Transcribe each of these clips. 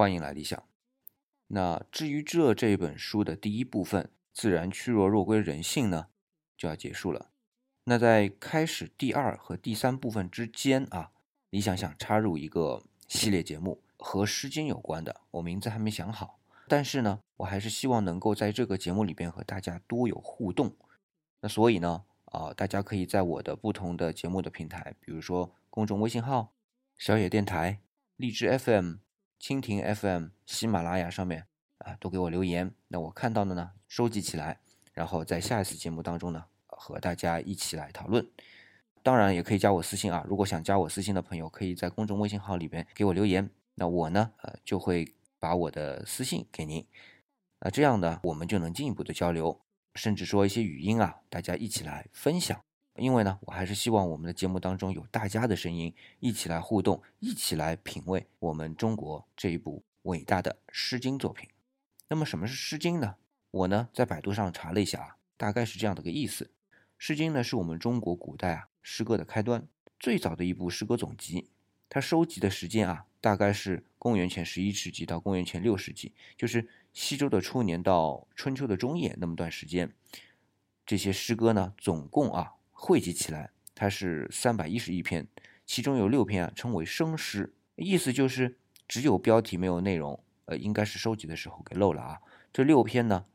欢迎来理想。那至于这这本书的第一部分“自然趋弱，若归人性”呢，就要结束了。那在开始第二和第三部分之间啊，理想想插入一个系列节目，和《诗经》有关的，我名字还没想好。但是呢，我还是希望能够在这个节目里边和大家多有互动。那所以呢，啊，大家可以在我的不同的节目的平台，比如说公众微信号、小野电台、荔枝 FM、蜻蜓 FM、喜马拉雅上面啊，都给我留言。那我看到的呢，收集起来，然后在下一次节目当中呢，和大家一起来讨论。当然也可以加我私信啊，如果想加我私信的朋友，可以在公众微信号里边给我留言。那我呢，呃，就会。把我的私信给您，那这样呢，我们就能进一步的交流，甚至说一些语音啊，大家一起来分享。因为呢，我还是希望我们的节目当中有大家的声音，一起来互动，一起来品味我们中国这一部伟大的《诗经》作品。那么，什么是《诗经》呢？我呢在百度上查了一下啊，大概是这样的个意思：《诗经》呢是我们中国古代啊诗歌的开端，最早的一部诗歌总集。它收集的时间啊，大概是公元前十一世纪到公元前六世纪，就是西周的初年到春秋的中叶那么段时间。这些诗歌呢，总共啊汇集起来，它是三百一十一篇，其中有六篇啊称为生诗，意思就是只有标题没有内容。呃，应该是收集的时候给漏了啊。这六篇呢，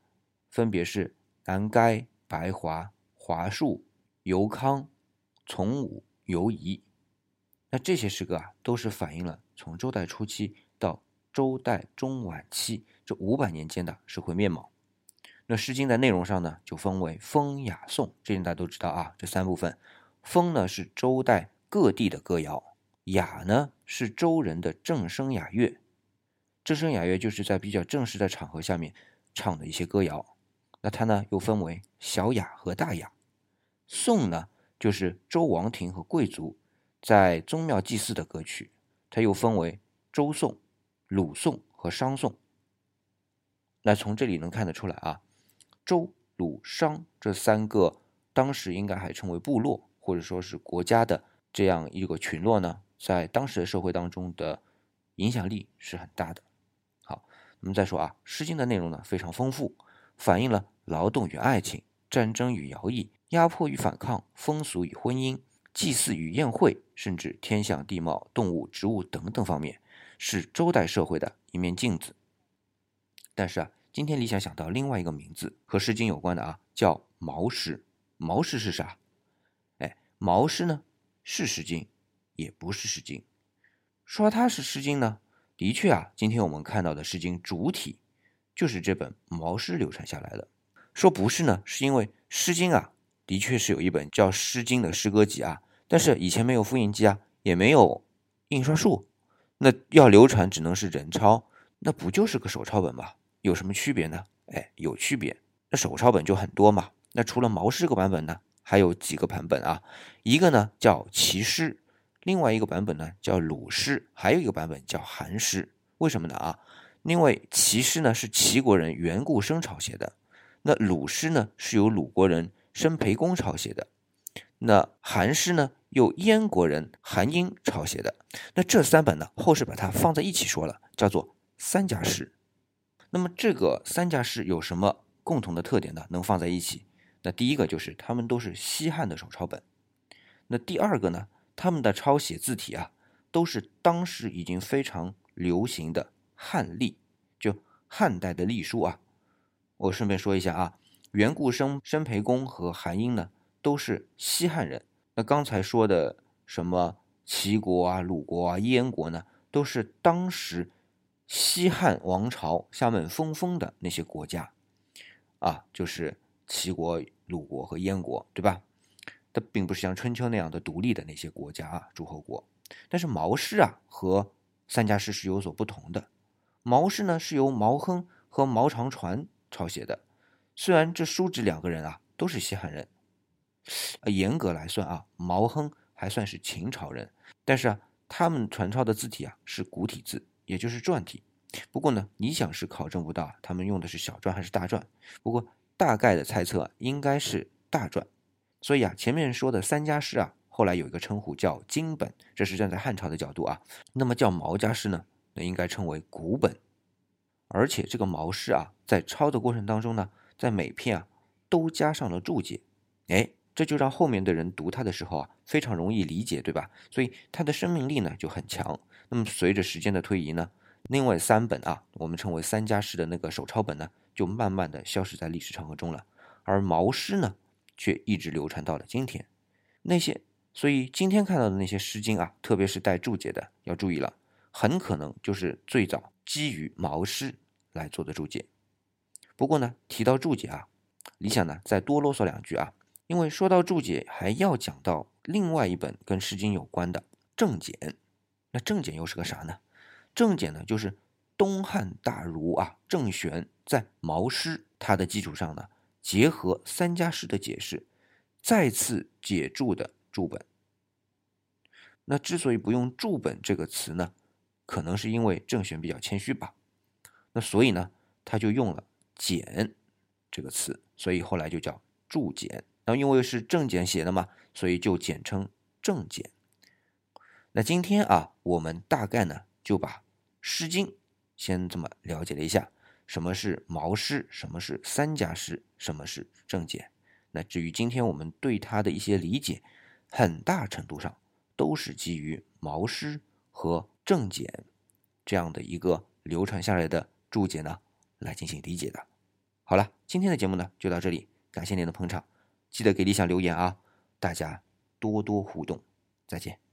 分别是南该、白华、华树、游康、从武、游夷。那这些诗歌啊，都是反映了从周代初期到周代中晚期这五百年间的社会面貌。那《诗经》在内容上呢，就分为风、雅、颂，这点大家都知道啊。这三部分，风呢是周代各地的歌谣，雅呢是周人的正声雅乐，正声雅乐就是在比较正式的场合下面唱的一些歌谣。那它呢又分为小雅和大雅，颂呢就是周王庭和贵族。在宗庙祭祀的歌曲，它又分为周颂、鲁颂和商颂。那从这里能看得出来啊，周、鲁、商这三个当时应该还称为部落或者说是国家的这样一个群落呢，在当时的社会当中的影响力是很大的。好，我们再说啊，《诗经》的内容呢非常丰富，反映了劳动与爱情、战争与徭役、压迫与反抗、风俗与婚姻。祭祀与宴会，甚至天象地貌、动物、植物等等方面，是周代社会的一面镜子。但是啊，今天李想想到另外一个名字和《诗经》有关的啊，叫“毛诗”。毛诗是啥？哎，毛诗呢是《诗经》，也不是《诗经》。说它是《诗经》呢，的确啊，今天我们看到的《诗经》主体就是这本毛诗流传下来的。说不是呢，是因为《诗经》啊，的确是有一本叫《诗经》的诗歌集啊。但是以前没有复印机啊，也没有印刷术，那要流传只能是人抄，那不就是个手抄本吗？有什么区别呢？哎，有区别。那手抄本就很多嘛。那除了毛诗这个版本呢，还有几个版本啊？一个呢叫齐诗，另外一个版本呢叫鲁诗，还有一个版本叫韩诗。为什么呢？啊，因为齐诗呢是齐国人袁固生抄写的，那鲁诗呢是由鲁国人申培公抄写的。那韩诗呢，由燕国人韩英抄写的。那这三本呢，后世把它放在一起说了，叫做三家诗。那么这个三家诗有什么共同的特点呢？能放在一起？那第一个就是他们都是西汉的手抄本。那第二个呢，他们的抄写字体啊，都是当时已经非常流行的汉隶，就汉代的隶书啊。我顺便说一下啊，袁固生、申培公和韩英呢。都是西汉人。那刚才说的什么齐国啊、鲁国啊、燕国呢，都是当时西汉王朝下面分封的那些国家啊，就是齐国、鲁国和燕国，对吧？它并不是像春秋那样的独立的那些国家啊，诸侯国。但是毛氏啊和三家诗是有所不同的。毛氏呢是由毛亨和毛长传抄写的，虽然这叔侄两个人啊都是西汉人。呃，严格来算啊，毛亨还算是秦朝人，但是啊，他们传抄的字体啊是古体字，也就是篆体。不过呢，理想是考证不到他们用的是小篆还是大篆。不过大概的猜测应该是大篆。所以啊，前面说的三家诗啊，后来有一个称呼叫金本，这是站在汉朝的角度啊。那么叫毛家诗呢，那应该称为古本。而且这个毛诗啊，在抄的过程当中呢，在每篇啊都加上了注解，哎，这就让后面的人读它的时候啊非常容易理解，对吧？所以它的生命力呢就很强。那么随着时间的推移呢，另外三本啊，我们称为三家诗的那个手抄本呢，就慢慢的消失在历史长河中了。而毛诗呢，却一直流传到了今天。那些，所以今天看到的那些诗经啊，特别是带注解的，要注意了，很可能就是最早基于毛诗来做的注解。不过呢，提到注解啊，李想呢再多啰嗦两句啊，因为说到注解，还要讲到另外一本跟诗经有关的正简。那正简又是个啥呢？正简呢，就是东汉大儒啊郑玄在毛诗他的基础上呢，结合三家诗的解释。再次解注的注本。那之所以不用注本这个词呢，可能是因为郑玄比较谦虚吧。那所以呢，他就用了简这个词，所以后来就叫注简。那因为是正简写的嘛，所以就简称正简。那今天啊，我们大概呢就把《诗经》先这么了解了一下，什么是毛诗，什么是三家诗，什么是正简。那至于今天我们对它的一些理解，很大程度上都是基于毛诗和正简这样的一个流传下来的注解呢来进行理解的。好了，今天的节目呢就到这里，感谢您的捧场，记得给理想留言啊，大家多多互动，再见。